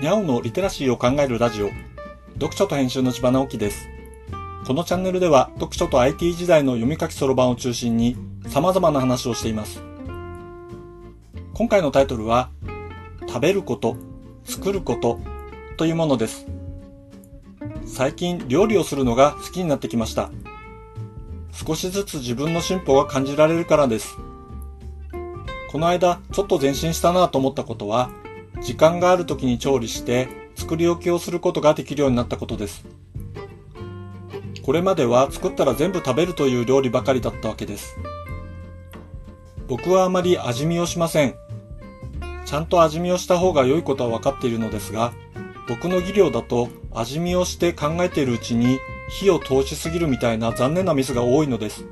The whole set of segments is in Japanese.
にゃおのリテラシーを考えるラジオ、読書と編集の千葉直樹です。このチャンネルでは読書と IT 時代の読み書きそろばんを中心に様々な話をしています。今回のタイトルは、食べること、作ることというものです。最近料理をするのが好きになってきました。少しずつ自分の進歩が感じられるからです。この間ちょっと前進したなと思ったことは、時間がある時に調理して作り置きをすることができるようになったことです。これまでは作ったら全部食べるという料理ばかりだったわけです。僕はあまり味見をしません。ちゃんと味見をした方が良いことは分かっているのですが、僕の技量だと味見をして考えているうちに火を通しすぎるみたいな残念なミスが多いのです。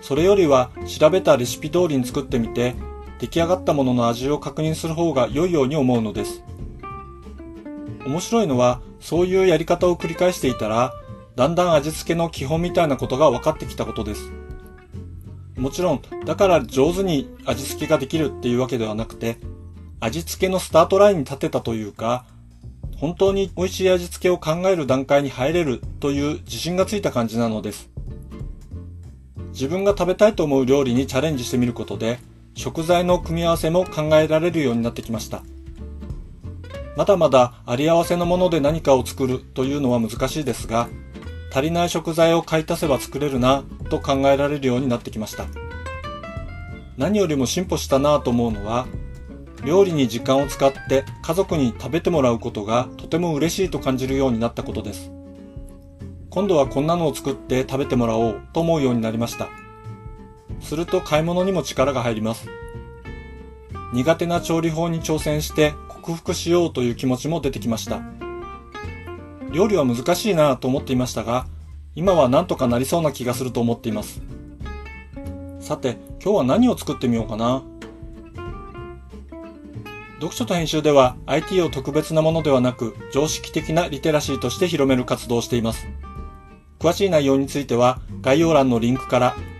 それよりは調べたレシピ通りに作ってみて出来上がったものの味を確認する方が良いように思うのです。面白いのはそういうやり方を繰り返していたらだんだん味付けの基本みたいなことが分かってきたことです。もちろん、だから上手に味付けができるっていうわけではなくて、味付けのスタートラインに立てたというか、本当に美味しい味付けを考える段階に入れるという自信がついた感じなのです。自分が食べたいと思う料理にチャレンジしてみることで、食材の組み合わせも考えられるようになってきました。まだまだあり合わせのもので何かを作るというのは難しいですが、足りない食材を買い足せば作れるなと考えられるようになってきました。何よりも進歩したなと思うのは、料理に時間を使って家族に食べてもらうことがとても嬉しいと感じるようになったことです。今度はこんなのを作って食べてもらおうと思うようになりました。すると買い物にも力が入ります。苦手な調理法に挑戦して克服しようという気持ちも出てきました。料理は難しいなぁと思っていましたが、今は何とかなりそうな気がすると思っています。さて、今日は何を作ってみようかな。読書と編集では IT を特別なものではなく常識的なリテラシーとして広める活動をしています。詳しい内容については概要欄のリンクから